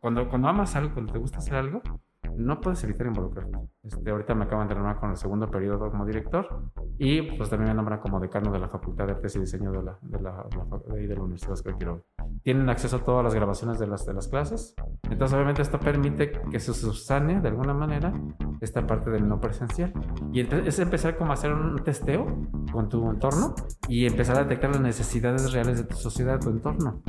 cuando, cuando amas algo, cuando te gusta hacer algo, no puedes evitar involucrarte. Este, ahorita me acaban de nombrar con el segundo periodo como director y pues también me nombran como decano de la Facultad de Artes y Diseño de la, de la, de la, Universidad de Quiroga. Tienen acceso a todas las grabaciones de las, de las clases, entonces obviamente esto permite que se subsane de alguna manera esta parte del no presencial. Y es empezar como a hacer un testeo con tu entorno y empezar a detectar las necesidades reales de tu sociedad, tu entorno.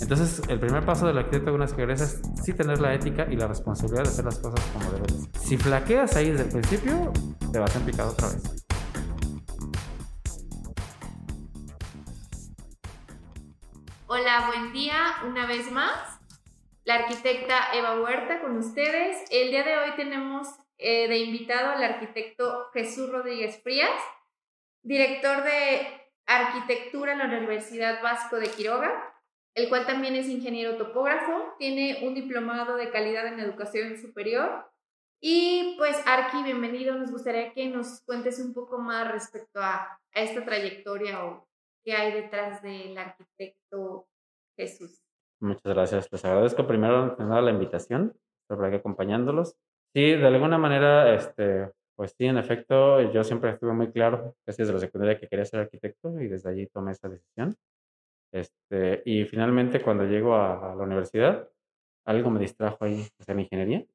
Entonces el primer paso del arquitecto de una regresa es sí tener la ética y la responsabilidad de hacer las cosas como debes. Si flaqueas ahí desde el principio, te vas a empicar otra vez. Hola, buen día una vez más. La arquitecta Eva Huerta con ustedes. El día de hoy tenemos eh, de invitado al arquitecto Jesús Rodríguez Frías, director de arquitectura en la Universidad Vasco de Quiroga, el cual también es ingeniero topógrafo, tiene un diplomado de calidad en educación superior. Y pues Arqui, bienvenido. Nos gustaría que nos cuentes un poco más respecto a, a esta trayectoria o qué hay detrás del arquitecto Jesús. Muchas gracias. Les agradezco primero la invitación, por aquí acompañándolos. Sí, de alguna manera, este, pues sí, en efecto, yo siempre estuve muy claro, desde la secundaria, que quería ser arquitecto y desde allí tomé esa decisión. Este, y finalmente cuando llego a, la universidad, algo me distrajo ahí, o sea, en ingeniería.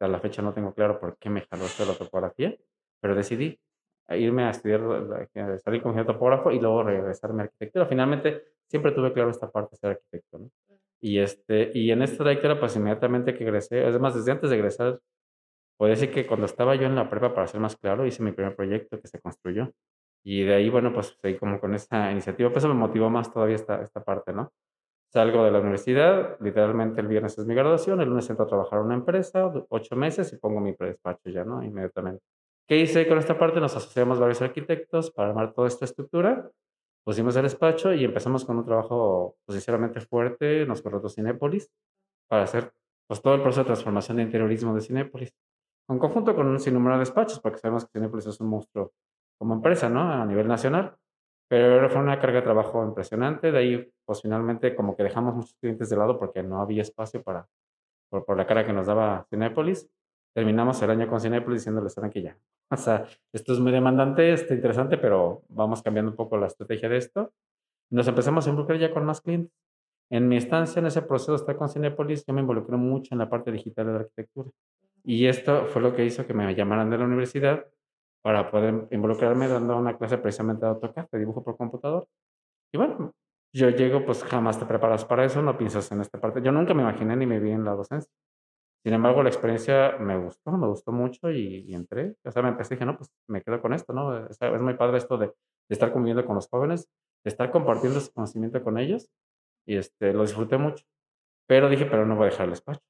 A la fecha no tengo claro por qué me jaló esto la topografía, pero decidí irme a estudiar, salir como ingeniero topógrafo y luego regresarme a arquitectura. Finalmente siempre tuve claro esta parte de ser arquitecto, ¿no? Y, este, y en esta trayectoria, pues inmediatamente que egresé, además desde antes de egresar, puedo decir que cuando estaba yo en la prepa, para ser más claro, hice mi primer proyecto que se construyó. Y de ahí, bueno, pues seguí como con esa iniciativa. Pues eso me motivó más todavía esta, esta parte, ¿no? Salgo de la universidad, literalmente el viernes es mi graduación, el lunes entro a trabajar en una empresa, ocho meses y pongo mi despacho ya, ¿no? Inmediatamente. ¿Qué hice con esta parte? Nos asociamos varios arquitectos para armar toda esta estructura, pusimos el despacho y empezamos con un trabajo, pues, sinceramente fuerte, nos contrató Cinépolis para hacer pues, todo el proceso de transformación de interiorismo de Cinépolis, en conjunto con un sinnúmero de despachos, porque sabemos que Cinépolis es un monstruo como empresa, ¿no? A nivel nacional. Pero fue una carga de trabajo impresionante. De ahí, pues finalmente, como que dejamos muchos clientes de lado porque no había espacio para, por, por la cara que nos daba Cinépolis. Terminamos el año con Cinépolis diciéndoles, saben que ya. O sea, esto es muy demandante, está interesante, pero vamos cambiando un poco la estrategia de esto. Nos empezamos a involucrar ya con más clientes. En mi estancia en ese proceso de estar con Cinépolis, yo me involucré mucho en la parte digital de la arquitectura. Y esto fue lo que hizo que me llamaran de la universidad para poder involucrarme dando una clase precisamente de AutoCAD, de dibujo por computador. Y bueno, yo llego, pues jamás te preparas para eso, no piensas en esta parte. Yo nunca me imaginé ni me vi en la docencia. Sin embargo, la experiencia me gustó, me gustó mucho y, entré. O sea, me empecé y dije, no, pues me quedo con esto, ¿no? Es, es muy padre esto de, estar conviviendo con los jóvenes, de estar compartiendo ese conocimiento con ellos y este, lo disfruté mucho. Pero dije, pero no voy a dejar el despacho.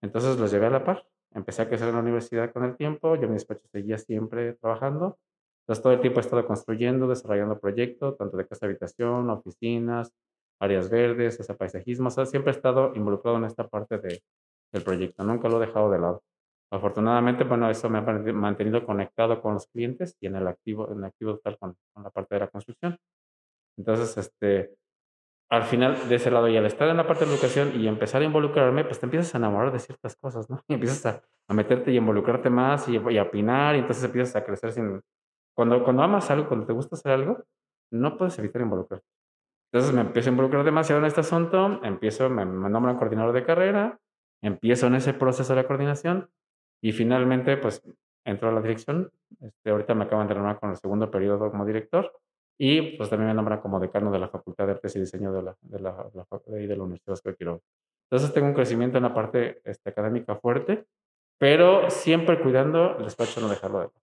Entonces los llevé a la par empecé a crecer en la universidad con el tiempo, yo en mi despacho seguía siempre trabajando, entonces todo el tiempo he estado construyendo, desarrollando proyectos, tanto de casa habitación, oficinas, áreas verdes, ese paisajismo, o sea, siempre he estado involucrado en esta parte de, del proyecto, nunca lo he dejado de lado. Afortunadamente, bueno, eso me ha mantenido conectado con los clientes y en el activo, en el activo total con, con la parte de la construcción. Entonces, este, al final de ese lado y al estar en la parte de educación y empezar a involucrarme, pues te empiezas a enamorar de ciertas cosas, ¿no? Y empiezas a, a meterte y involucrarte más y, y, a opinar y entonces empiezas a crecer sin... Cuando, cuando amas algo, cuando te gusta hacer algo, no puedes evitar involucrarte. Entonces me empiezo a involucrar demasiado en este asunto, empiezo, me, me nombran coordinador de carrera, empiezo en ese proceso de la coordinación y finalmente pues entro a la dirección. Este, ahorita me acaban de nombrar con el segundo periodo como director y pues también me nombran como decano de la Facultad de Artes y Diseño de la, de la, de la, de la Universidad de Quiroga. Entonces tengo un crecimiento en la parte este, académica fuerte, pero siempre cuidando el despacho no dejarlo de lado.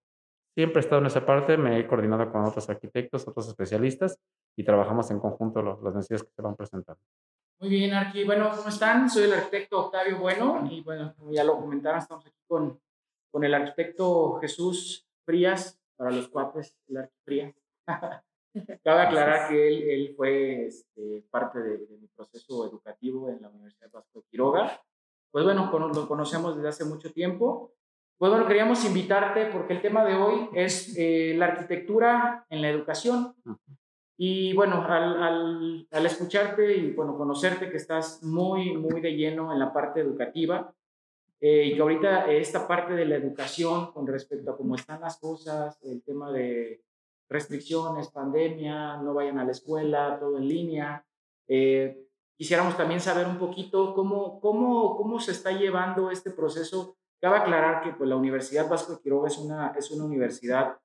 Siempre he estado en esa parte, me he coordinado con otros arquitectos, otros especialistas y trabajamos en conjunto los, las necesidades que se van presentando. Muy bien, Arqui. Bueno, ¿cómo están? Soy el arquitecto Octavio Bueno y bueno, como ya lo comentaron, estamos aquí con, con el arquitecto Jesús Frías, para los cuates, el arquitecto Frías. Cabe aclarar que él, él fue este, parte de, de, mi proceso educativo en la Universidad Vasco de Quiroga. Pues bueno, lo conocemos desde hace mucho tiempo. Pues bueno, queríamos invitarte porque el tema de hoy es eh, la arquitectura en la educación. Y bueno, al, al, al, escucharte y bueno, conocerte que estás muy, muy de lleno en la parte educativa eh, y que ahorita esta parte de la educación con respecto a cómo están las cosas, el tema de restricciones, pandemia, no vayan a la escuela, todo en línea. Eh, quisiéramos también saber un poquito cómo, cómo, cómo se está llevando este proceso. Cabe aclarar que pues, la Universidad Vasco de Quiroga es una, es una universidad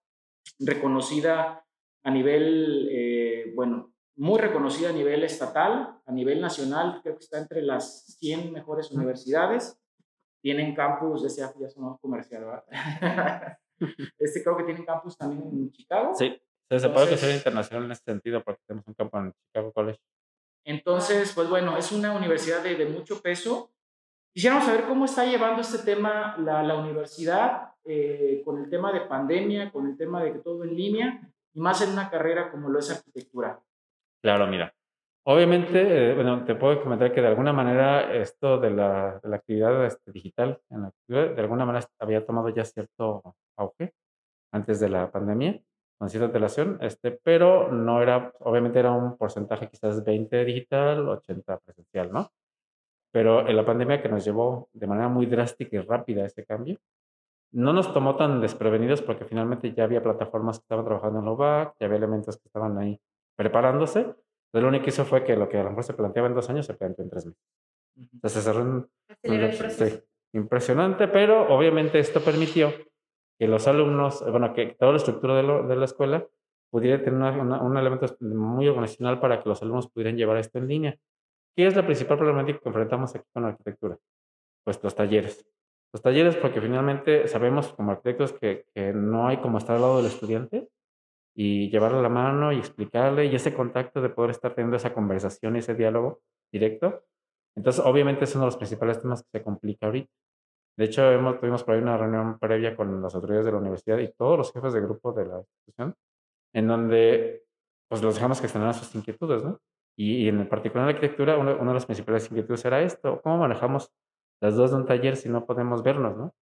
reconocida a nivel, eh, bueno, muy reconocida a nivel estatal, a nivel nacional, creo que está entre las 100 mejores universidades. Tienen campus, ese ya son comercial, ¿verdad? este creo que tienen campus también en Chicago. Sí, se puede sea internacional en este sentido porque tenemos un campo en Chicago College. Entonces, pues bueno, es una universidad de, de mucho peso. Quisiéramos saber cómo está llevando este tema la, la universidad eh, con el tema de pandemia, con el tema de que todo en línea y más en una carrera como lo es arquitectura. Claro, mira. Obviamente, eh, bueno, te puedo comentar que de alguna manera esto de la, de la actividad este, digital de alguna manera había tomado ya cierto auge antes de la pandemia, con cierta antelación, este, pero no era, obviamente era un porcentaje quizás 20 digital, 80 presencial, ¿no? Pero en la pandemia que nos llevó de manera muy drástica y rápida ese cambio, no nos tomó tan desprevenidos porque finalmente ya había plataformas que estaban trabajando en LOVAC, ya había elementos que estaban ahí preparándose. Entonces, lo único que hizo fue que lo que a lo mejor se planteaba en dos años se planteó en tres meses. Entonces, se cerró un, sí, impresionante, pero obviamente esto permitió que los alumnos, bueno, que toda la estructura de, lo, de la escuela pudiera tener un elemento muy organizacional para que los alumnos pudieran llevar esto en línea. ¿Qué es la principal problemática que enfrentamos aquí con la arquitectura? Pues los talleres. Los talleres, porque finalmente sabemos como arquitectos que, que no hay como estar al lado del estudiante y llevarle la mano y explicarle y ese contacto de poder estar teniendo esa conversación y ese diálogo directo. Entonces, obviamente es uno de los principales temas que se complica ahorita. De hecho, hemos, tuvimos por ahí una reunión previa con las autoridades de la universidad y todos los jefes de grupo de la institución, en donde pues los dejamos que extendieran sus inquietudes, ¿no? Y, en particular en la arquitectura, una, una de las principales inquietudes era esto, ¿cómo manejamos las dos de un taller si no podemos vernos, ¿no?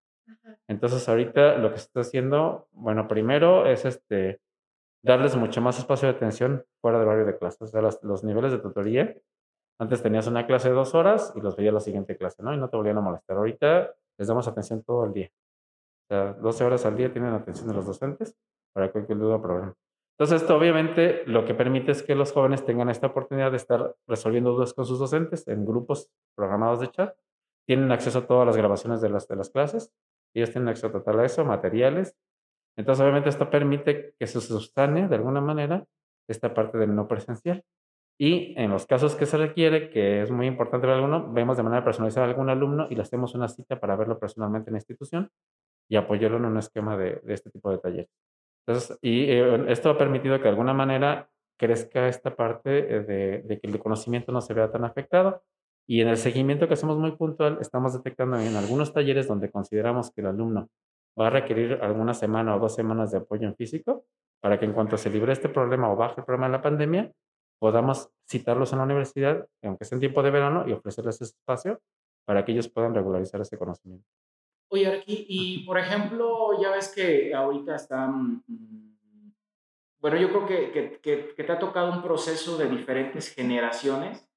Entonces ahorita lo que se está haciendo, bueno, primero es este, darles mucho más espacio de atención fuera del horario de clases, o sea, los, niveles de tutoría. Antes tenías una clase de dos horas y los veías la siguiente clase, ¿no? Y no te volvían a molestar. Ahorita les damos atención todo el día. O sea, 12 horas al día tienen atención de los docentes para cualquier duda o problema. Entonces, esto obviamente lo que permite es que los jóvenes tengan esta oportunidad de estar resolviendo dudas con sus docentes en grupos programados de chat tienen acceso a todas las grabaciones de las, de las clases, ellos tienen acceso total a eso, materiales. Entonces, obviamente, esto permite que se sustane de alguna manera esta parte del no presencial. Y en los casos que se requiere, que es muy importante para alguno, vemos de manera personalizada a algún alumno y le hacemos una cita para verlo personalmente en la institución y apoyarlo en un esquema de, de este tipo de talleres. Entonces, y eh, esto ha permitido que de alguna manera crezca esta parte de, de, que el conocimiento no se vea tan afectado y en el seguimiento que hacemos muy puntual, estamos detectando en algunos talleres donde consideramos que el alumno va a requerir alguna semana o dos semanas de apoyo en físico para que en cuanto se libre este problema o baje el problema de la pandemia, podamos citarlos en la universidad, aunque sea en tiempo de verano, y ofrecerles ese espacio para que ellos puedan regularizar ese conocimiento. Oye, aquí, y por ejemplo, ya ves que ahorita están, mm, bueno, yo creo que, que, que, que te ha tocado un proceso de diferentes generaciones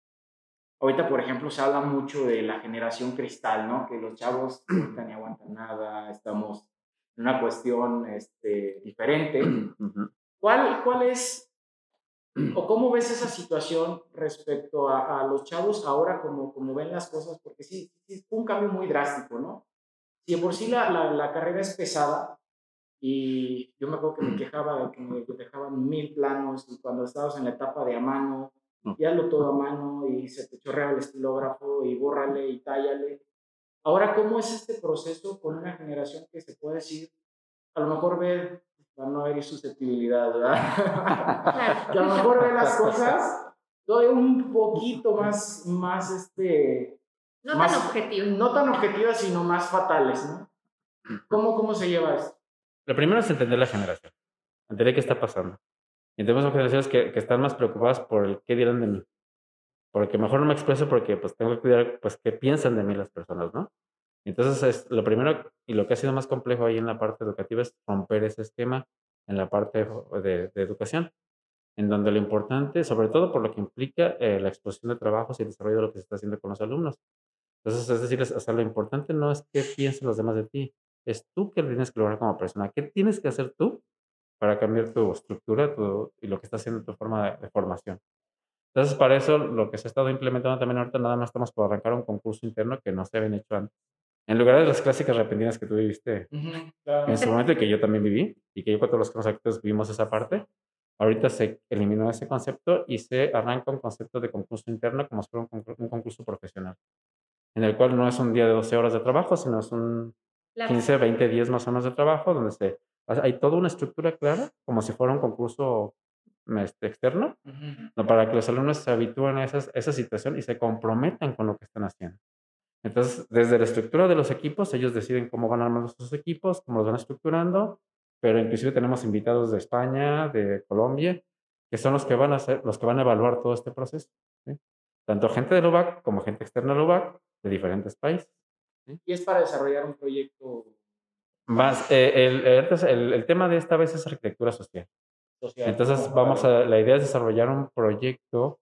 Ahorita, por ejemplo, se habla mucho de la generación cristal, ¿no? Que los chavos ahorita ni aguantan nada, estamos en una cuestión este, diferente. ¿Cuál, ¿Cuál es o cómo ves esa situación respecto a, a los chavos ahora como, como ven las cosas? Porque sí, sí, fue un cambio muy drástico, ¿no? Si por sí la, la, la, carrera es pesada y yo me acuerdo que me quejaba de que me dejaban mil planos y cuando estabas en la etapa de a mano y hazlo todo a mano y se te chorrea el estilógrafo y bórrale y tállale. Ahora, ¿cómo es este proceso con una generación que se puede decir, a lo mejor ve, para no haber susceptibilidad, ¿verdad? que a lo mejor ve las cosas doy un poquito más, más este... No más, tan objetivas. No tan objetivas, sino más fatales, ¿no? ¿Cómo, ¿Cómo se lleva esto? Lo primero es entender la generación, entender qué está pasando. Y tenemos generaciones que, que están más preocupadas por el qué dirán de mí. Porque mejor no me expreso porque pues tengo que cuidar pues qué piensan de mí las personas, ¿no? Entonces, es, lo primero y lo que ha sido más complejo ahí en la parte educativa es romper ese esquema en la parte de, de educación. en donde lo importante, sobre todo por lo que implica eh, la exposición de trabajos y el desarrollo de lo que se está haciendo con los alumnos. Entonces, es decir, o sea, lo importante no es qué piensen los demás de ti, es tú que tienes que lograr como persona. ¿Qué tienes que hacer tú para cambiar tu estructura y lo que está haciendo tu forma de, formación? Entonces, para eso, lo que se ha estado implementando también ahorita, nada más estamos por arrancar un concurso interno que no se había hecho antes. En lugar de las clásicas repentinas que tú viviste en su momento y que yo también viví, y que yo con todos los conceptos vivimos esa parte, ahorita se eliminó ese concepto y se arranca un concepto de concurso interno como si fuera un concurso profesional en el cual no es un día de 12 horas de trabajo, sino es un 15, 20 días más o menos de trabajo, donde se, hay toda una estructura clara, como si fuera un concurso este, externo, para que los alumnos se habitúen a esa situación y se comprometan con lo que están haciendo. Entonces, desde la estructura de los equipos, ellos deciden cómo van armando sus equipos, cómo los van estructurando, pero inclusive tenemos invitados de España, de Colombia, que son los que van a hacer, los que van a evaluar todo este proceso. Tanto gente de UBAC como gente externa de UBAC de diferentes países. Y es para desarrollar un proyecto. Más, eh, el, el, tema de esta vez es arquitectura social. Entonces, vamos a, la idea es desarrollar un proyecto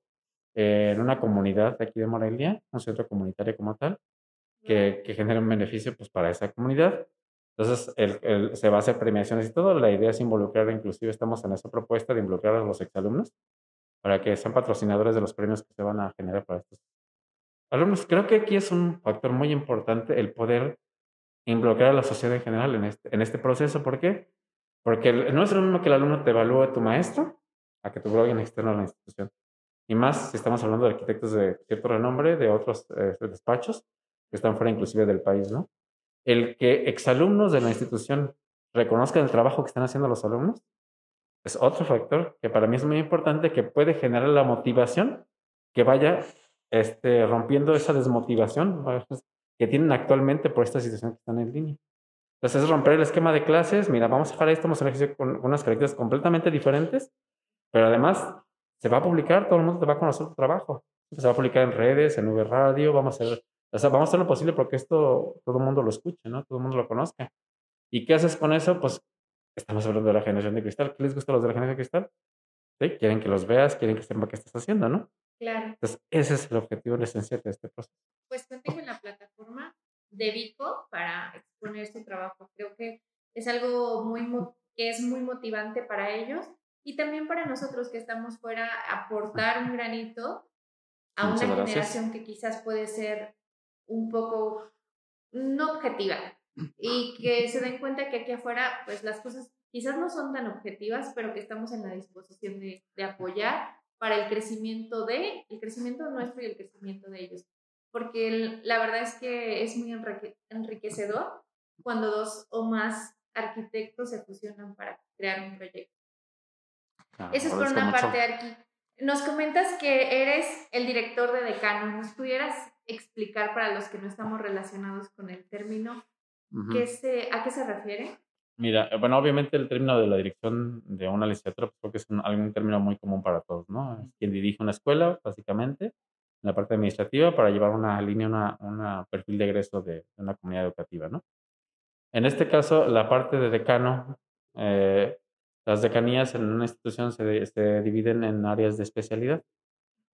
en una comunidad aquí de Morelia, un centro comunitario como tal, que, que genere un beneficio pues, para esa comunidad. Entonces, el, se va a hacer premiaciones y todo. La idea es involucrar, inclusive estamos en esa propuesta de involucrar a los exalumnos para que sean patrocinadores de los premios que se van a generar para estos alumnos. Creo que aquí es un factor muy importante el poder involucrar a la sociedad en general en este, en este proceso. ¿Por qué? Porque no es lo mismo que el alumno te evalúe tu maestro a que tu alguien externo a la institución. Y más si estamos hablando de arquitectos de cierto renombre, de otros eh, despachos que están fuera inclusive del país, ¿no? El que exalumnos de la institución reconozcan el trabajo que están haciendo los alumnos es otro factor que para mí es muy importante que puede generar la motivación que vaya este, rompiendo esa desmotivación que tienen actualmente por esta situación que están en línea. Entonces es romper el esquema de clases, mira, vamos a dejar esto, vamos a hacer con unas características completamente diferentes, pero además se va a publicar, todo el mundo te va a conocer tu trabajo. Se va a publicar en redes, en V Radio, vamos a hacer, o sea, vamos a hacer lo posible porque esto todo el mundo lo escuche, ¿no? Todo el mundo lo conozca. ¿Y qué haces con eso? Pues estamos hablando de la generación de cristal. ¿Qué les gusta a los de la generación de cristal? ¿Sí? Quieren que los veas, quieren que sepan qué estás haciendo, ¿no? Claro. Entonces, ese es el objetivo esencial de este proceso. Pues cuenten en la plataforma de Vico para exponer su trabajo. Creo que es algo muy que es muy motivante para ellos y también para nosotros que estamos fuera aportar un granito a una generación que quizás puede ser un poco no objetiva y que se den cuenta que aquí afuera pues las cosas quizás no son tan objetivas, pero que estamos en la disposición de, de apoyar para el crecimiento de, el crecimiento nuestro y el crecimiento de ellos. Porque la verdad es que es muy enriquecedor cuando dos o más arquitectos se fusionan para crear un proyecto. Eso es por una parte, Arqui. Nos comentas que eres el director de decano. ¿Nos pudieras explicar para los que no estamos relacionados con el término qué se, a qué se refiere? Mira, eh, bueno, obviamente el término de la dirección de una licenciatura, pues creo que es un, algún término muy común para todos, ¿no? Es quien dirige una escuela, básicamente, en la parte administrativa, para llevar una línea, una, un perfil de egreso de, una comunidad educativa, ¿no? En este caso, la parte de decano, eh, las decanías en una institución se, se, dividen en áreas de especialidad.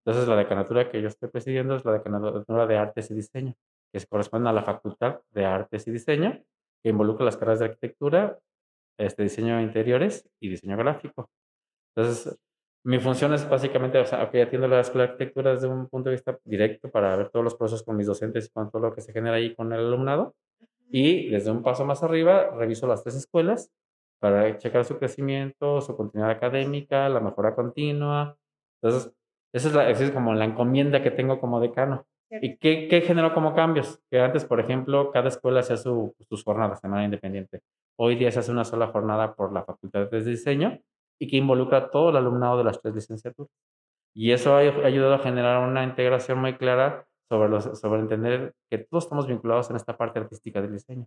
Entonces, la decanatura que yo estoy presidiendo es la decanatura de artes y diseño, que se corresponde a la Facultad de Artes y Diseño, que involucra las carreras de arquitectura, este, diseño de interiores y diseño gráfico. Entonces, mi función es básicamente, o sea, ok, atiendo la escuela de arquitectura desde un punto de vista directo para ver todos los procesos con mis docentes y con todo lo que se genera ahí con el alumnado. Y desde un paso más arriba, reviso las tres escuelas para checar su crecimiento, su continuidad académica, la mejora continua. Entonces, esa es, la, esa es como la encomienda que tengo como decano. ¿Y qué, qué, generó como cambios? Que antes, por ejemplo, cada escuela hacía su, sus jornadas de manera independiente. Hoy día se hace una sola jornada por la Facultad de Diseño y que involucra todo el alumnado de las tres licenciaturas. Y eso ha ayudado a generar una integración muy clara sobre, los, sobre entender que todos estamos vinculados en esta parte artística del diseño.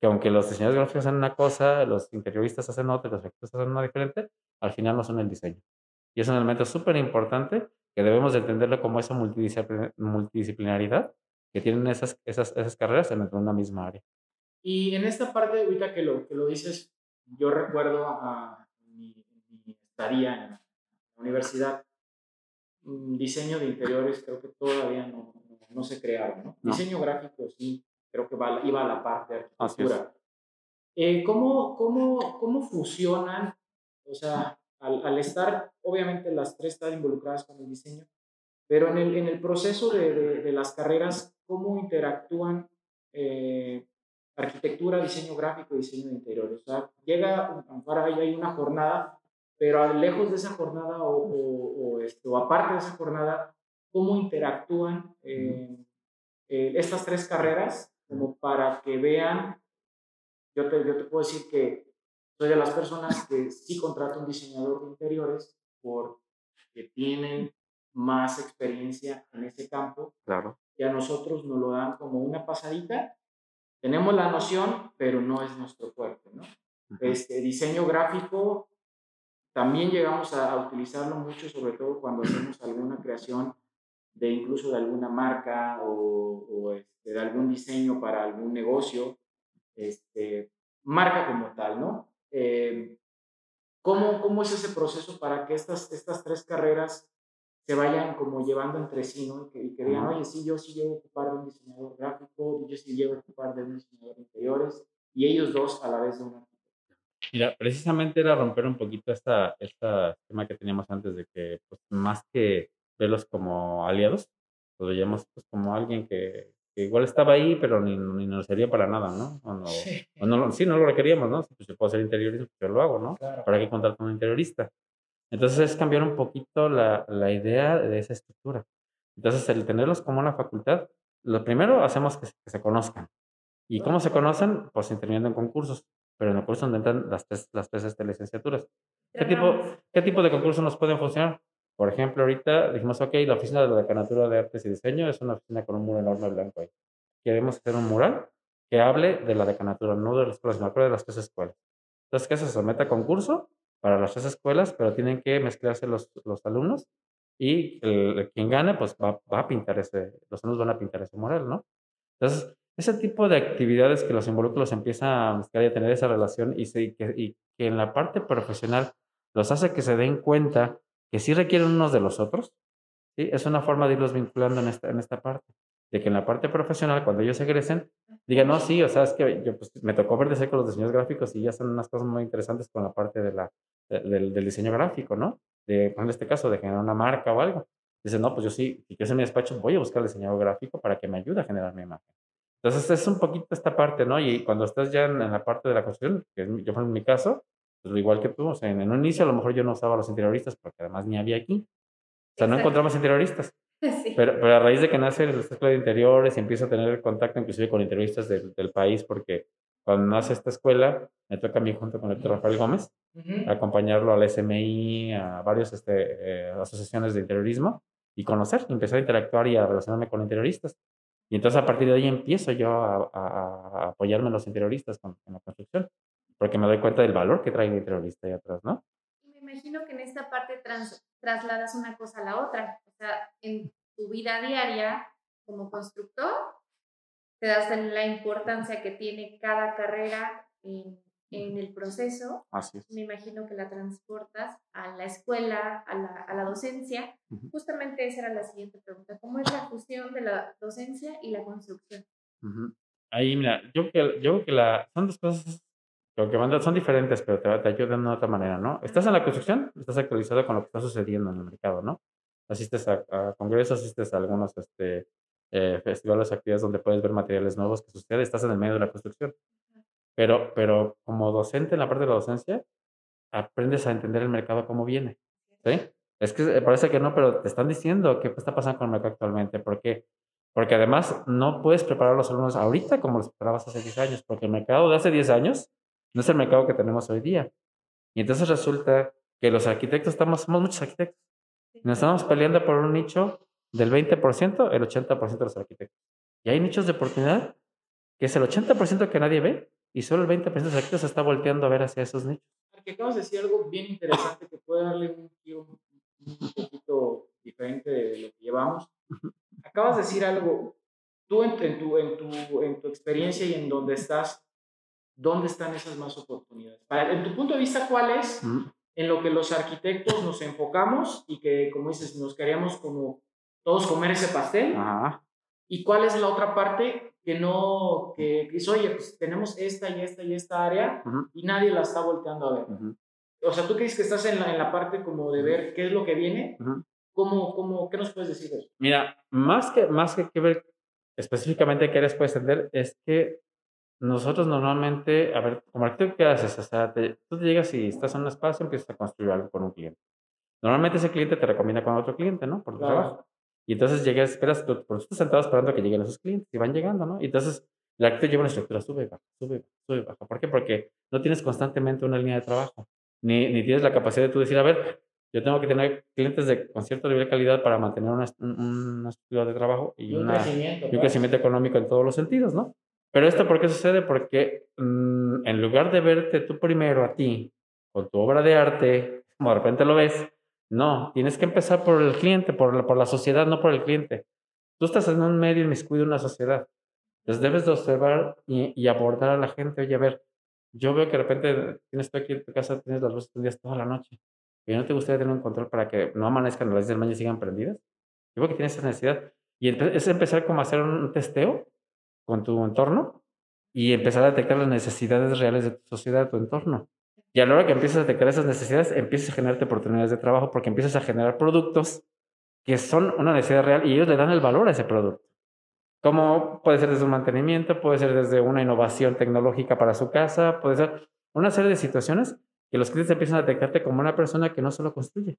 Que aunque los diseñadores gráficos hacen una cosa, los interioristas hacen otra, los arquitectos hacen una diferente, al final no son el diseño. Y es un elemento súper importante que debemos de entenderlo como esa multidisciplinaridad que tienen esas, esas, esas carreras en una misma área. Y en esta parte, ahorita que lo, que lo dices, yo recuerdo a mi, mi estadía en la universidad, mm, diseño de interiores creo que todavía no, no, se crearon. ¿no? Diseño gráfico sí, creo que va, iba a la parte de arquitectura. Eh, ¿cómo, cómo, ¿Cómo fusionan? O sea, al, al, estar, obviamente las tres están involucradas con el diseño, pero en el, en el proceso de, de, las carreras, ¿cómo interactúan eh, arquitectura, diseño gráfico y diseño de interiores? O sea, llega, ahora hay una jornada, pero lejos de esa jornada o, o, o, aparte de esa jornada, ¿cómo interactúan eh, eh, estas tres carreras como para que vean, yo te, yo te puedo decir que soy de las personas que sí contrato un diseñador de interiores porque tienen más experiencia en ese campo. Claro. Que a nosotros nos lo dan como una pasadita. Tenemos la noción, pero no es nuestro fuerte, ¿no? Este diseño gráfico también llegamos a, utilizarlo mucho, sobre todo cuando hacemos alguna creación de incluso de alguna marca o, o este, de algún diseño para algún negocio, este, marca como tal, ¿no? Eh, ¿cómo, ¿Cómo es ese proceso para que estas, estas tres carreras se vayan como llevando entre sí, ¿no? Y que, digan, oye, sí, yo sí llevo a ocupar de un diseñador gráfico, yo sí llevo a ocupar de un diseñador de interiores, y ellos dos a la vez de una. Mira, precisamente era romper un poquito esta, esta tema que teníamos antes de que, pues, más que verlos como aliados, los veíamos pues, como alguien que, igual estaba ahí, pero ni, ni, nos servía para nada, ¿no? O no, sí. O no, sí, no lo requeríamos, ¿no? Pues yo puedo hacer interiorismo, pues yo lo hago, ¿no? Claro. ¿Para qué contratar un interiorista? Entonces es cambiar un poquito la, la idea de esa estructura. Entonces el tenerlos como una facultad, lo primero hacemos que, se conozcan. ¿Y cómo se conocen? Pues interviniendo en concursos, pero en el curso donde entran las tres, las tres este, licenciaturas. ¿Qué tipo, ¿Qué tipo de concursos nos pueden funcionar? Por ejemplo, ahorita dijimos, ok, la oficina de la Decanatura de Artes y Diseño es una oficina con un muro enorme blanco ahí. Queremos hacer un mural que hable de la decanatura, no de las escuelas, de las tres escuelas. Entonces, ¿qué se somete a concurso para las tres escuelas, pero tienen que mezclarse los, los alumnos y el, quien gane, pues va, va, a pintar ese, los alumnos van a pintar ese mural, ¿no? Entonces, ese tipo de actividades que los involucros empiezan a mezclar y a tener esa relación y, se, y, que, y que en la parte profesional los hace que se den cuenta que sí requieren unos de los otros, ¿sí? es una forma de irlos vinculando en esta, en esta parte. De que en la parte profesional, cuando ellos egresen, digan, no, sí, o sea, es que yo pues, me tocó ver de cerca los diseños gráficos y ya son unas cosas muy interesantes con la parte de la, del, del, diseño gráfico, ¿no? De, en este caso, de generar una marca o algo. Dicen, no, pues yo sí, si quiero en mi despacho, voy a buscar el diseñador gráfico para que me ayude a generar mi imagen. Entonces, es un poquito esta parte, ¿no? Y cuando estás ya en, en la parte de la construcción, que yo fue en mi caso, pues igual que tú, o sea, en, en, un inicio a lo mejor yo no usaba los interioristas porque además ni había aquí. O sea, no encontramos interioristas. Sí. Pero, pero, a raíz de que nace la escuela de interiores y empiezo a tener contacto inclusive con interioristas del, del país, porque cuando nace esta escuela, me toca a mí junto con el doctor Rafael Gómez, uh -huh. acompañarlo al SMI, a varias este, eh, asociaciones de interiorismo y conocer, empezar a interactuar y a relacionarme con interioristas. Y entonces a partir de ahí empiezo yo a, a, a apoyarme en los interioristas con, en la construcción porque me doy cuenta del valor que trae el interiorista ahí atrás, ¿no? Y me imagino que en esta parte trans, trasladas una cosa a la otra. O sea, en tu vida diaria como constructor, te das la importancia que tiene cada carrera en, en el proceso. Así es. Me imagino que la transportas a la escuela, a la, a la docencia. Uh -huh. Justamente esa era la siguiente pregunta. ¿Cómo es la fusión de la docencia y la construcción? Uh -huh. Ahí, mira, yo creo que, yo que la, son dos cosas lo que mandan son diferentes, pero te, te, ayudan de otra manera, ¿no? Estás en la construcción, estás actualizado con lo que está sucediendo en el mercado, ¿no? Asistes a, a congresos, asistes a algunos este, eh, festivales, actividades donde puedes ver materiales nuevos que suceden, estás en el medio de la construcción. Pero, pero como docente en la parte de la docencia, aprendes a entender el mercado cómo viene, ¿sí? Es que parece que no, pero te están diciendo qué está pasando con el mercado actualmente. ¿Por qué? Porque además no puedes preparar a los alumnos ahorita como los preparabas hace 10 años, porque el mercado de hace 10 años no es el mercado que tenemos hoy día. Y entonces resulta que los arquitectos estamos, somos muchos arquitectos. Y nos estamos peleando por un nicho del 20%, el 80% de los arquitectos. Y hay nichos de oportunidad que es el 80% que nadie ve y solo el 20% de los arquitectos se está volteando a ver hacia esos nichos. Porque acabas de decir algo bien interesante que puede darle un giro un poquito diferente de lo que llevamos. Acabas de decir algo, tú en, en, tu, en, tu, en tu experiencia y en donde estás, ¿dónde están esas más oportunidades? Para, en tu punto de vista, ¿cuál es en lo que los arquitectos nos enfocamos y que, como dices, nos queríamos como todos comer ese pastel. Ajá. ¿Y cuál es la otra parte que no, que, dice, oye, pues tenemos esta y esta y esta área y nadie la está volteando a ver? O sea, tú dices que estás en la, en la parte como de ver qué es lo que viene, ujú. ¿cómo, cómo, ¿qué nos puedes decir de eso? Mira, más que, más que, que ver específicamente qué puedes entender, es que nosotros normalmente, a ver, como arquitecto, ¿qué haces? O sea, te- tú te llegas y estás en un espacio, empiezas a construir algo con un cliente. Normalmente ese cliente te recomienda con otro cliente, ¿no? Por tu Claro. trabajo. Y entonces llegas, esperas, tú, por tú estás sentado esperando que lleguen esos clientes y van llegando, ¿no? Y entonces el arquitecto lleva una estructura, sube, baja, sube, sube, baja. ¿Por qué? Porque no tienes constantemente una línea de trabajo, ni, ni tienes la capacidad de tú decir, a ver, yo tengo que tener clientes de, con cierto nivel de calidad para mantener una, una estructura de trabajo y, Y un una, crecimiento. y un crecimiento económico en todos los sentidos, ¿no? Pero esto, ¿por qué sucede? Porque mm, en lugar de verte tú primero a ti, con tu obra de arte, como de repente lo ves, no, tienes que empezar por el cliente, por la, sociedad, no por el cliente. Tú estás en un medio inmiscuido en una sociedad. Entonces debes de observar y, abordar a la gente. Oye, a ver, yo veo que de repente tienes tú aquí en tu casa, tienes las luces prendidas toda la noche. ¿Y no te gustaría tener un control para que no amanezcan las luces del baño y sigan prendidas? Yo creo que tienes esa necesidad. Y es empezar como a hacer un testeo con tu entorno y empezar a detectar las necesidades reales de tu sociedad, de tu entorno. Y a la hora que empiezas a detectar esas necesidades, empiezas a generarte oportunidades de trabajo porque empiezas a generar productos que son una necesidad real y ellos le dan el valor a ese producto. Como puede ser desde un mantenimiento, puede ser desde una innovación tecnológica para su casa, puede ser una serie de situaciones que los clientes empiezan a detectarte como una persona que no solo construye.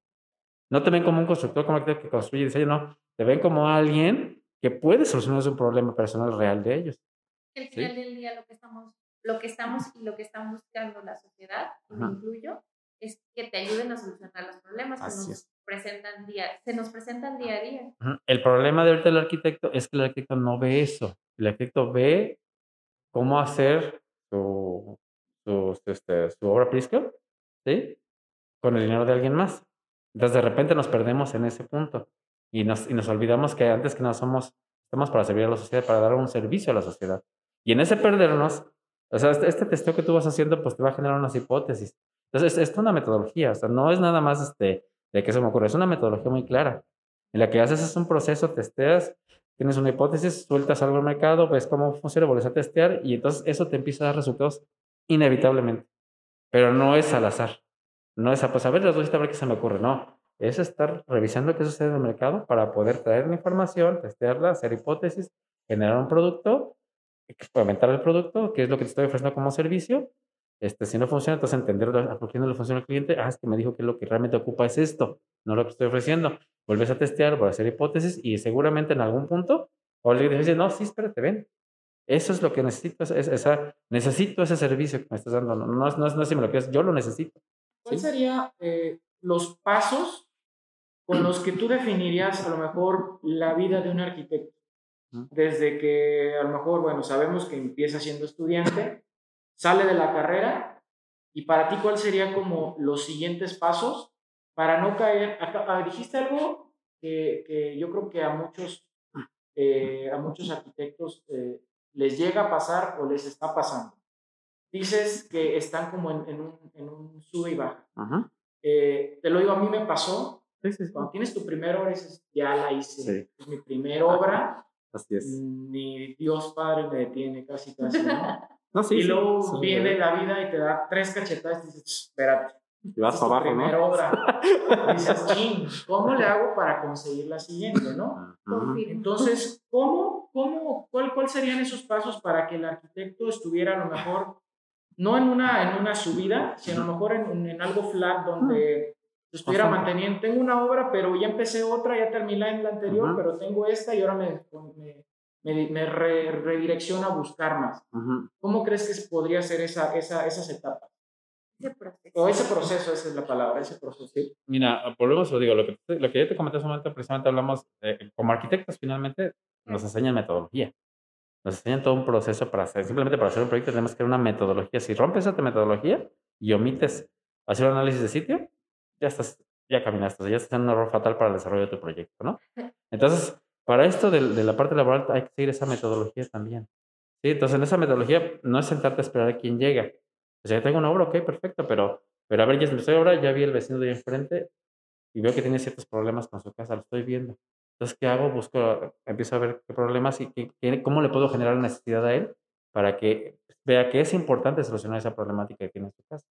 No te ven como un constructor, como que construye y diseña, no. Te ven como alguien que puede solucionar un problema personal real de ellos. Al Sí. final del día lo que estamos, lo que estamos y lo que están buscando la sociedad, y me Ajá. incluyo, es que te ayuden a solucionar los problemas que Así nos es. presentan día, se nos presentan día a día. Ujú. El problema de ahorita del arquitecto es que el arquitecto no ve eso. El arquitecto ve cómo hacer su, su, este, su obra Prisco, ¿sí? Con el dinero de alguien más. Entonces, de repente nos perdemos en ese punto y nos, y nos olvidamos que antes que nada somos, estamos para servir a la sociedad, para dar un servicio a la sociedad. Y en ese perdernos, o sea, este, este testeo que tú vas haciendo, pues te va a generar unas hipótesis. Entonces, es, es una metodología, o sea, no es nada más este, de que se me ocurre, es una metodología muy clara. En la que haces es un proceso, testeas, tienes una hipótesis, sueltas algo al mercado, ves cómo funciona, vuelves a testear y entonces eso te empieza a dar resultados inevitablemente. Pero no es al azar. No es a, pues a ver, las dos a ver qué se me ocurre. No. Es estar revisando qué sucede en el mercado para poder traer la información, testearla, hacer hipótesis, generar un producto, experimentar el producto, qué es lo que te estoy ofreciendo como servicio. Este, si no funciona, entonces entender a por qué no le funciona al cliente. Ah, es que me dijo que lo que realmente ocupa es esto, no lo que estoy ofreciendo. Vuelves a testear, vuelves a hacer hipótesis y seguramente en algún punto, o le dices, no, sí, espérate, ven. Eso es lo que necesito, es, es- esa, necesito ese servicio que me estás dando. No, no, es- no, no si me lo quieres, yo lo necesito. ¿Cuáles Sí. serían eh, los pasos con los que tú definirías a lo mejor la vida de un arquitecto? Desde que a lo mejor, bueno, sabemos que empieza siendo estudiante, sale de la carrera y para ti, ¿cuál sería como los siguientes pasos para no caer? acá- ah, dijiste algo que, que yo creo que a muchos, eh, a muchos arquitectos eh, les llega a pasar o les está pasando. Dices que están como en, en un, en un sube y baja. Eh, te lo digo, a mí me pasó. Sí, sí, sí. Cuando tienes tu primera obra, dices, ya la hice. Sí. Es mi primera obra. Así es. Ni Dios Padre me detiene, casi, casi, ¿no? No, sí, y luego sí, viene sí. la vida y te da tres cachetadas y dices, "Ch, espérate. Y vas para tu abajo, primera ¿no? obra. Y dices, ching, ¿cómo le hago para conseguir la siguiente, no? Entonces, ¿cómo, cómo, cuál, ¿cuál serían esos pasos para que el arquitecto estuviera a lo mejor, no en una, en una subida, sino a lo mejor en, en algo flat donde estuviera Constante. manteniendo, tengo una obra, pero ya empecé otra, ya terminé en la anterior, Ujú. pero tengo esta y ahora me, me, me, me re- redirecciona a buscar más. Ajá. ¿Cómo crees que podría ser esa, esa, esas etapas? Ese proceso. O ese proceso, esa es la palabra, ese proceso. Mira, volvemos, lo digo, lo que, lo que ya te comenté hace un momento, precisamente hablamos, eh, como arquitectos finalmente nos enseñan metodología. Nos enseñan todo un proceso para hacer, simplemente para hacer un proyecto tenemos que tener una metodología. Si rompes esa metodología y omites hacer un análisis de sitio, ya estás, ya caminaste, ya estás en un error fatal para el desarrollo de tu proyecto, ¿no? Entonces, para esto de, de la parte laboral hay que seguir esa metodología también. ¿sí? Entonces, en esa metodología no es sentarte a esperar a quién llega. O sea, tengo una obra, ok, perfecto, pero Pero a ver, ya empezó ahora, ya vi el vecino de ahí enfrente y veo que tiene ciertos problemas con su casa, lo estoy viendo. Entonces, ¿qué hago? Busco, empiezo a ver qué problemas y qué, cómo le puedo generar necesidad a él para que vea que es importante solucionar esa problemática que tiene en su casa.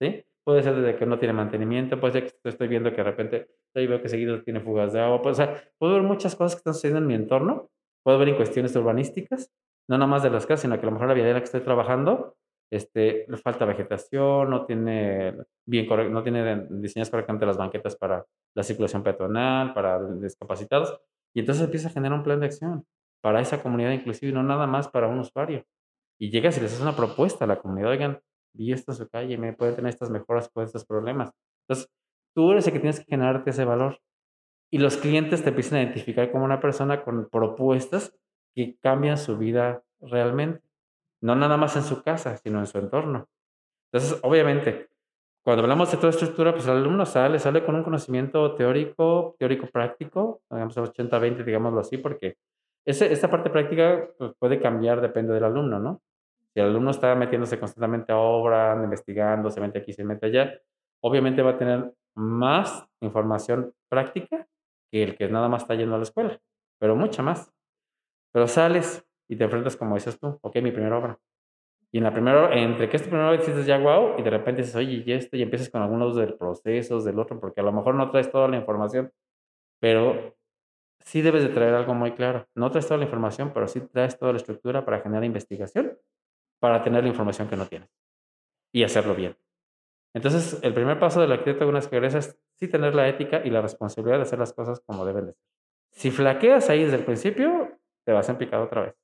¿Sí? Puede ser desde que no tiene mantenimiento, puede ser que estoy viendo que de repente ahí veo que seguido tiene fugas de agua, pues, o sea, puedo ver muchas cosas que están sucediendo en mi entorno, puedo ver en cuestiones urbanísticas, no nada más de las casas, sino que a lo mejor la vida en la que estoy trabajando este, le falta vegetación, no tiene bien no tiene diseñadas correctamente las banquetas para la circulación peatonal, para discapacitados, y entonces empieza a generar un plan de acción para esa comunidad inclusive, no nada más para un usuario. Y llegas y les haces una propuesta a la comunidad, oigan, vi esto en su calle, me pueden tener estas mejoras por estos problemas. Entonces, tú eres el que tienes que generarte ese valor. Y los clientes te empiezan a identificar como una persona con propuestas que cambian su vida realmente. No nada más en su casa, sino en su entorno. Entonces, obviamente, cuando hablamos de toda estructura, pues el alumno sale, sale con un conocimiento teórico, teórico-práctico, digamos 80-20, digámoslo así, porque ese, esta parte práctica pues, puede cambiar, depende del alumno, ¿no? Si el alumno está metiéndose constantemente a obra, investigando, se mete aquí, se mete allá, obviamente va a tener más información práctica que el que nada más está yendo a la escuela, pero mucha más. Pero sales y te enfrentas como dices tú, ok, mi primera obra. Y en la primera, entre que es tu primera obra dices ya wow, y de repente dices, oye, y esto, y empiezas con algunos del procesos, del otro, porque a lo mejor no traes toda la información, pero sí debes de traer algo muy claro. No traes toda la información, pero sí traes toda la estructura para generar investigación, para tener la información que no tienes y hacerlo bien. Entonces, el primer paso del arquitecto una que es sí tener la ética y la responsabilidad de hacer las cosas como deben de ser. Si flaqueas ahí desde el principio, te vas a picar otra vez.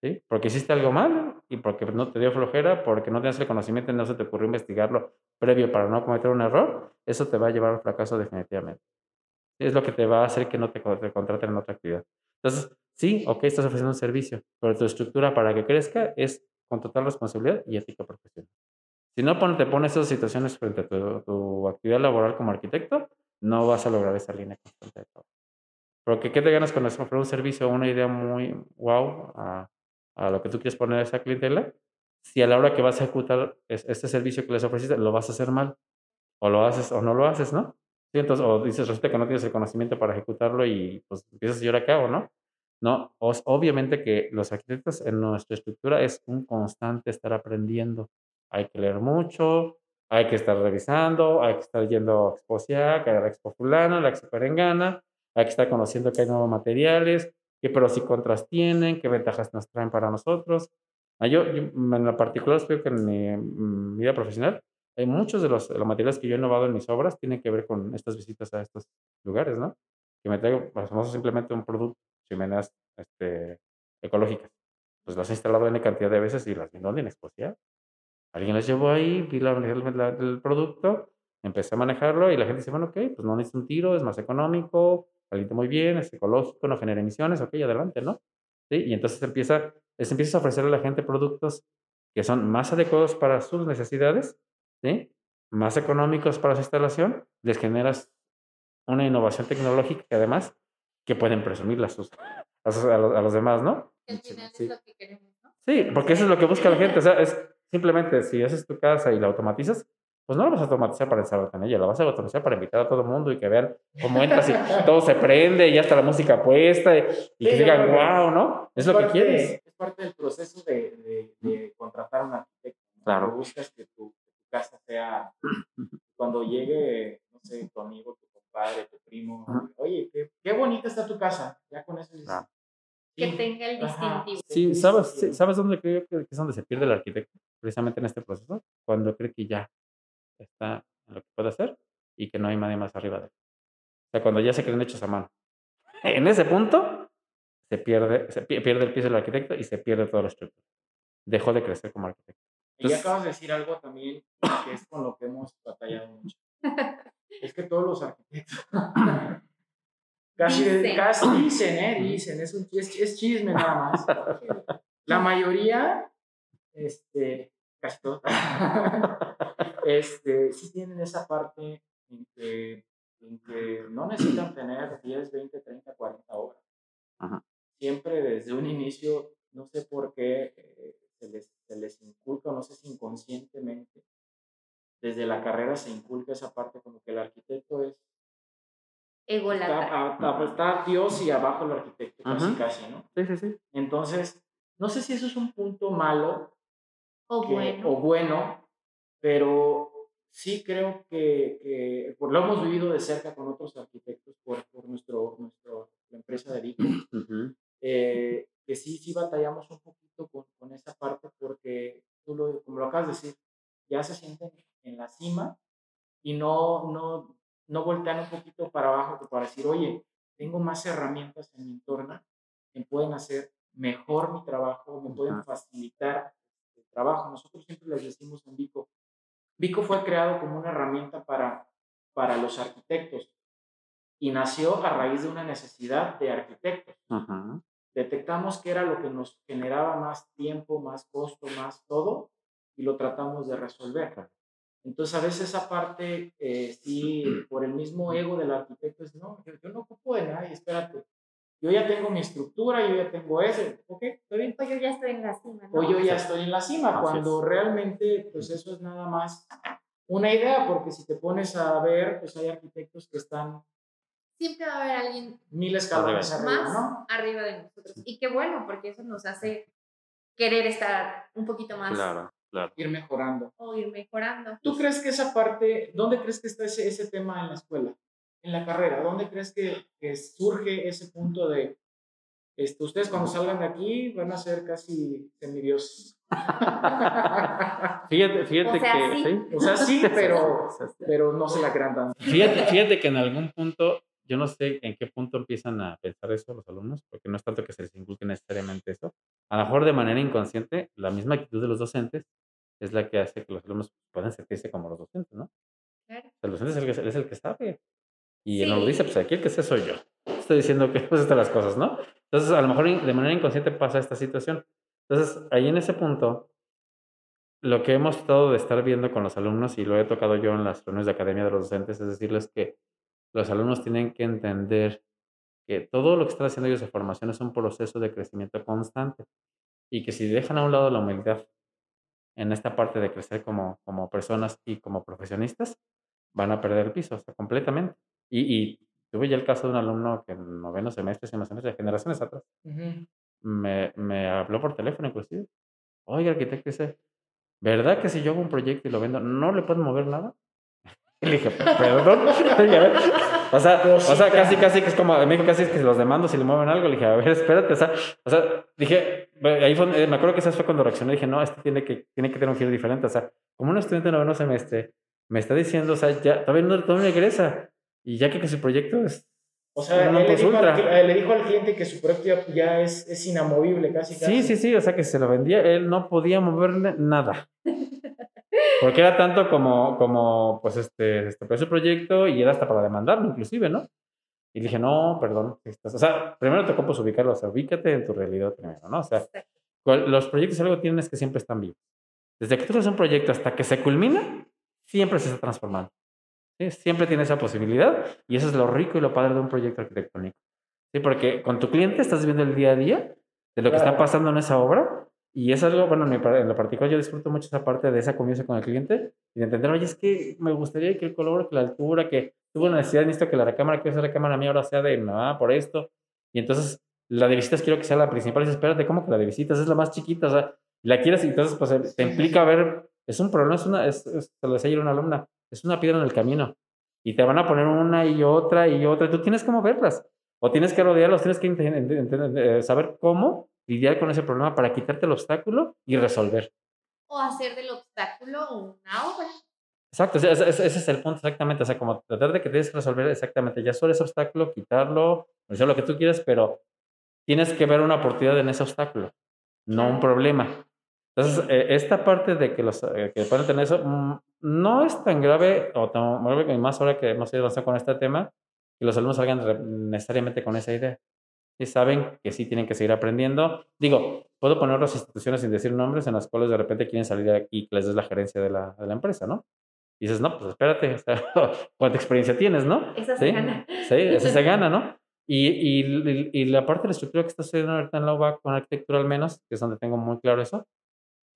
¿Sí? Porque hiciste algo mal y porque no te dio flojera, porque no tienes el conocimiento y no se te ocurrió investigarlo previo para no cometer un error, eso te va a llevar al fracaso definitivamente. Es lo que te va a hacer que no te, contraten en otra actividad. Entonces, sí, ok, estás ofreciendo un servicio, pero tu estructura para que crezca es con total responsabilidad y ética profesional. Si no te pones esas situaciones frente a tu, actividad laboral como arquitecto, no vas a lograr esa línea constante de trabajo. Porque, ¿qué te ganas con ofrecer un servicio o una idea muy wow a, a, lo que tú quieres poner a esa clientela? Si a la hora que vas a ejecutar este servicio que les ofreciste, lo vas a hacer mal, o lo haces o no lo haces, ¿no? Sí, entonces, o dices, resulta que no tienes el conocimiento para ejecutarlo y pues empiezas a llorar acá o no. No, obviamente que los arquitectos en nuestra estructura es un constante estar aprendiendo hay que leer mucho, hay que estar revisando, hay que estar yendo a Exposiac, a la Expo Fulana, la Expo Perengana, hay que estar conociendo que hay nuevos materiales, qué pros y contras tienen, qué ventajas nos traen para nosotros. Ah, yo, en lo particular, creo que en mi mm, vida profesional, hay muchos de los, materiales que yo he innovado en mis obras tienen que ver con estas visitas a estos lugares, ¿no? Que me traigo, pues, famoso simplemente un producto, chimeneas este, ecológicas. Pues las he instalado en cantidad de veces y las vi en Exposiac. Alguien las llevó ahí, vi la, el producto, empecé a manejarlo y la gente dice, bueno, ok, pues no necesita un tiro, es más económico, calienta muy bien, es ecológico, no genera emisiones, ok, adelante, ¿no? ¿Sí? Y entonces empieza, es, empiezas a ofrecerle a la gente productos que son más adecuados para sus necesidades, ¿sí? más económicos para su instalación, les generas una innovación tecnológica que además que pueden presumir a, sus, a, los, demás, ¿no? sí. Sí, porque eso es lo que busca la gente, o sea, es Simplemente, si haces tu casa y la automatizas, pues no la vas a automatizar para ensamblar en ella, la vas a automatizar para invitar a todo el mundo y que vean cómo entras y todo se prende y ya está la música puesta y, que digan, wow, ¿no? Es, lo que quieres. Es parte del proceso de, de, contratar a un arquitecto. Claro. buscas que tu, casa sea, cuando llegue, no sé, tu amigo, tu compadre, tu primo, oye, qué, qué, bonita está tu casa, ya con eso que tenga el distintivo. Sí, ¿sabes, ¿sabes dónde creo que es donde se pierde el arquitecto? Precisamente en este proceso, cuando cree que ya está en lo que puede hacer y que no hay nadie más arriba de él. O sea, cuando ya se creen hechos a mano. En ese punto se pierde, se pierde el piso del arquitecto y se pierde toda la estructura. Dejó de crecer como arquitecto. y acabas de decir algo también que es con lo que hemos batallado mucho. Es que todos los arquitectos Casi, dicen. casi dicen, ¿eh? Dicen, es, un, es, chisme nada más. La mayoría, este, casi todos, este, sí tienen esa parte en que, en que no necesitan tener 10, 20, 30, 40 horas. Siempre desde un inicio, no sé por qué eh, se, les, se les inculca, no sé si inconscientemente, desde la carrera se inculca esa parte como que el arquitecto es... Ególatra. Está, está, está Dios y abajo el arquitecto, casi Ujú. casi, ¿no? Sí, sí, sí. Entonces, no sé si eso es un punto malo O que- bueno. o bueno, pero sí creo que, que por lo hemos vivido de cerca con otros arquitectos por, por nuestro, nuestro, la empresa de Vico, Ujú. eh, que sí, sí batallamos un poquito con, con esa parte porque tú lo, como lo acabas de decir, ya se sienten en la cima y no, no, no voltean un poquito para abajo que para decir, oye, tengo más herramientas en mi entorno que pueden hacer mejor mi trabajo, me pueden facilitar el trabajo. Nosotros siempre les decimos en Vico, Vico fue creado como una herramienta para, para los arquitectos y nació a raíz de una necesidad de arquitectos Ajá. detectamos que era lo que nos generaba más tiempo, más costo, más todo, y lo tratamos de resolver. Entonces, a veces esa parte, eh, sí, por el mismo ego del arquitecto, es, no, yo, yo no ocupo de nadie, espérate. Yo ya tengo mi estructura, yo ya tengo ese, ok, está bien. O yo ya estoy en la cima, ¿no? O yo ya estoy en la cima, Así cuando es. realmente, pues eso es nada más una idea, porque si te pones a ver, pues hay arquitectos que están Siempre va a haber alguien mil escalones arriba, más ¿no? arriba de nosotros. Y qué bueno, porque eso nos hace querer estar un poquito más Claro, claro. Ir mejorando. o ir mejorando. ¿Tú crees que esa parte, dónde crees que está ese, ese tema en la escuela, en la carrera? ¿Dónde crees que, que surge ese punto de, este, ustedes cuando salgan de aquí van a ser casi semidioses? Fíjate, fíjate O sea, que. sí. ¿sí? o sea, sí, pero, pero no se la crean tanto. Fíjate, fíjate que en algún punto, yo no sé en qué punto empiezan a pensar eso los alumnos, porque no es tanto que se les inculque necesariamente eso. A lo mejor de manera inconsciente, la misma actitud de los docentes es la que hace que los alumnos puedan sentirse como los docentes, ¿no? Claro. El docente es el que, es el que sabe. Y él no lo Sí. dice, pues aquí el que sé soy yo. Estoy diciendo que pues estas las cosas, ¿no? Entonces, a lo mejor de manera inconsciente pasa esta situación. Entonces, ahí en ese punto, lo que hemos tratado de estar viendo con los alumnos, y lo he tocado yo en las reuniones de academia de los docentes, es decirles que los alumnos tienen que entender que todo lo que están haciendo ellos de formación es un proceso de crecimiento constante y que si dejan a un lado la humildad en esta parte de crecer como, como personas y como profesionistas, van a perder el piso, o sea, completamente. Y, y tuve ya el caso de un alumno que en noveno semestre, décimo semestre, de generaciones atrás, Ujú. me, me habló por teléfono inclusive. Oye, arquitecto, dice, ¿verdad que si yo hago un proyecto y lo vendo, no le puedo mover nada? Y le dije, perdón. O sea, o sea, casi, casi que es como, me dijo casi es que los demando si le mueven algo. Le dije, a ver, espérate, o sea, o sea, dije, ahí fue, eh, me acuerdo que esa fue cuando reaccioné. Dije, no, esto tiene que, tiene que tener un giro diferente. O sea, como un estudiante de noveno semestre me está diciendo, o sea, ya, todavía no, todavía no egresa. Y ya que, que su proyecto es O sea, Una él le, dijo al, cli- le dijo al cliente que su proyecto ya, ya es, es inamovible casi. Sí, casi. sí, sí, o sea que se lo vendía, él no podía moverle nada. Porque era tanto como, como pues, este, este, ese proyecto y era hasta para demandarlo, inclusive, ¿no? Y dije, no, perdón. estás- O sea, primero te ocupas ubicarlo, o sea, ubícate en tu realidad primero, ¿no? O sea, los proyectos algo tienen es que siempre están vivos. Desde que tú haces un proyecto hasta que se culmina, siempre se está transformando. ¿sí? Siempre tiene esa posibilidad y eso es lo rico y lo padre de un proyecto arquitectónico. Sí, porque con tu cliente estás viendo el día a día de lo que está pasando en esa obra y es algo, bueno, en, lo particular yo disfruto mucho esa parte de esa convivencia con el cliente y de entender, oye, es que me gustaría que el color, que la altura, que tuvo una necesidad, necesito que la recámara, hacer la recámara mía ahora sea de, ah, por esto. Y entonces la de visitas quiero que sea la principal y dices, espérate, ¿cómo que la de visitas es la más chiquita? O sea, la quieres y entonces pues te Sí. implica ver, es un problema, es una, es, es- te lo decía ayer una alumna, es una piedra en el camino y te van a poner una y otra y otra, tú tienes que moverlas o tienes que rodearlos, tienes que eh, saber cómo lidiar con ese problema para quitarte el obstáculo y resolver. O hacer del obstáculo una obra. Exacto, ese, ese- es el punto exactamente, o sea, como tratar de que tienes que resolver exactamente, ya solo ese obstáculo, quitarlo, hacer lo que tú quieras, pero tienes que ver una oportunidad en ese obstáculo, no un problema. Entonces, eh, esta parte de que los eh, que pueden tener eso, mm, no es tan grave, o tan grave, y más ahora que hemos ido avanzando con este tema, que los alumnos salgan necesariamente con esa idea. Y saben que sí tienen que seguir aprendiendo. Digo, puedo poner otras instituciones sin decir nombres en las cuales de repente quieren salir de aquí y que les des la gerencia de la, de la empresa, ¿no? Y dices, no, pues espérate, ¿cuánta experiencia tienes, no? Esa se Sí, gana. Sí, esa se gana, ¿no? Y, y, y- la parte de la estructura que está sucediendo ahorita en la UBA con arquitectura al menos, que es donde tengo muy claro eso,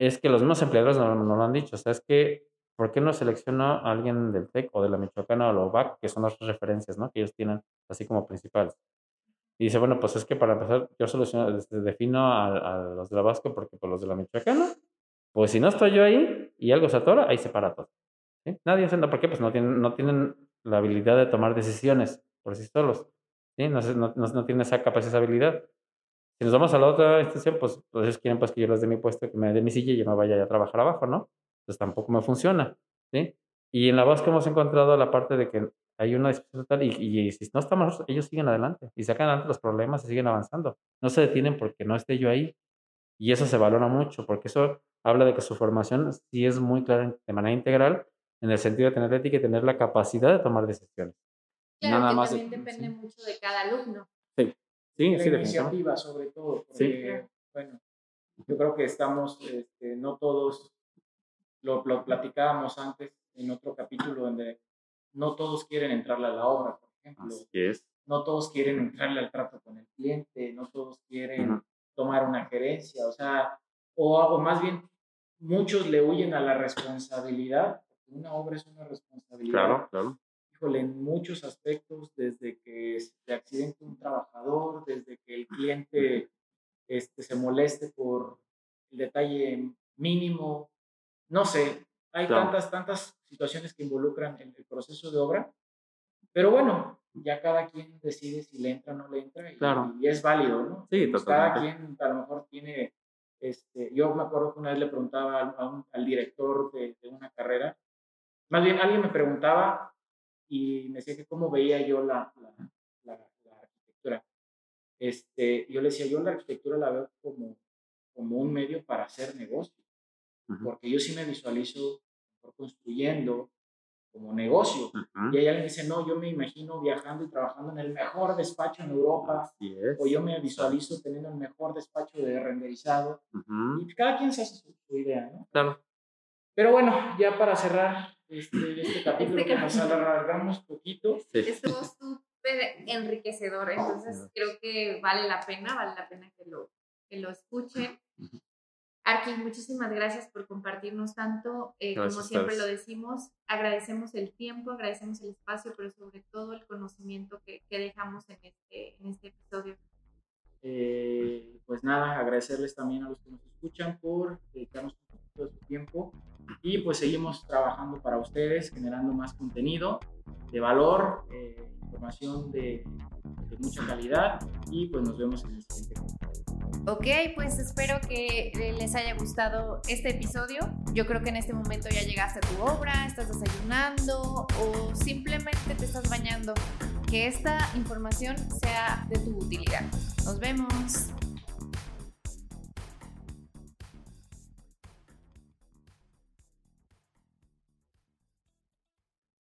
es que los mismos empleadores nos, nos lo han dicho. O sea, es que ¿por qué no selecciono a alguien del TEC o de la Michoacana o la UBAC, que son las referencias, ¿no? Que ellos tienen así como principales. Y dice, bueno, pues es que para empezar, yo soluciono, defino a, los de la Vasco porque por pues, los de la Michoacana, pues si no estoy yo ahí y algo se atora, ahí se para todo. Nadie hace nada, ¿por qué? Pues no tienen, no tienen la habilidad de tomar decisiones por sí solos. ¿sí? No, no, no, tienen esa capacidad, esa habilidad. Si nos vamos a la otra institución, pues, pues ellos quieren pues, que yo les dé mi puesto, que me dé mi silla y yo me vaya a trabajar abajo, ¿no? Entonces tampoco me funciona. ¿sí? Y en la Vasco hemos encontrado la parte de que hay una discusión total y, y, si no estamos, ellos siguen adelante y sacan adelante los problemas y siguen avanzando. No se detienen porque no esté yo ahí. Y eso se valora mucho, porque eso habla de que su formación sí es muy clara de manera integral, en el sentido de tener ética y tener la capacidad de tomar decisiones. Claro, Nada que más también depende mucho de cada alumno. Sí, sí, sí. La iniciativa, sobre todo. Porque, bueno, yo creo que estamos, este, no todos, lo, lo platicábamos antes en otro capítulo donde no todos quieren entrarle a la obra, por ejemplo. Así es. No todos quieren entrarle al trato con el cliente, no todos quieren tomar una gerencia, o sea, o, o, más bien, muchos le huyen a la responsabilidad, porque una obra es una responsabilidad. Claro, claro. Híjole, en muchos aspectos, desde que se accidente un trabajador, desde que el cliente este, se moleste por el detalle mínimo, no sé, hay tantas, tantas situaciones que involucran el, el, proceso de obra, pero bueno, ya cada quien decide si le entra o no le entra y, claro. y es válido, ¿no? Sí, pues Cada quien a lo mejor tiene, este, yo me acuerdo que una vez le preguntaba al, al director de, de, una carrera, más bien alguien me preguntaba y me decía que cómo veía yo la, la, la, la arquitectura. Este, yo le decía, yo la arquitectura la veo como, como un medio para hacer negocio porque yo sí me visualizo construyendo como negocio. Y ella le dice, no, yo me imagino viajando y trabajando en el mejor despacho en Europa, o yo me visualizo teniendo el mejor despacho de renderizado. Y cada quien se hace su, idea, ¿no? Claro. Pero bueno, ya para cerrar este, este capítulo este que nos alargamos poquito. Estuvo súper enriquecedor, entonces creo que vale la pena, vale la pena que lo, que lo escuchen. Arkin, muchísimas gracias por compartirnos tanto. Eh, como siempre lo decimos, agradecemos el tiempo, agradecemos el espacio, pero sobre todo el conocimiento que, que dejamos en este, en este episodio. Eh, pues nada, agradecerles también a los que nos escuchan por dedicarnos un de su tiempo y pues seguimos trabajando para ustedes, generando más contenido de valor, eh, información de, de, mucha calidad y pues nos vemos en el siguiente Ok, pues espero que les haya gustado este episodio. Yo creo que en este momento ya llegaste a tu obra, estás desayunando o simplemente te estás bañando. Que esta información sea de tu utilidad. Nos vemos.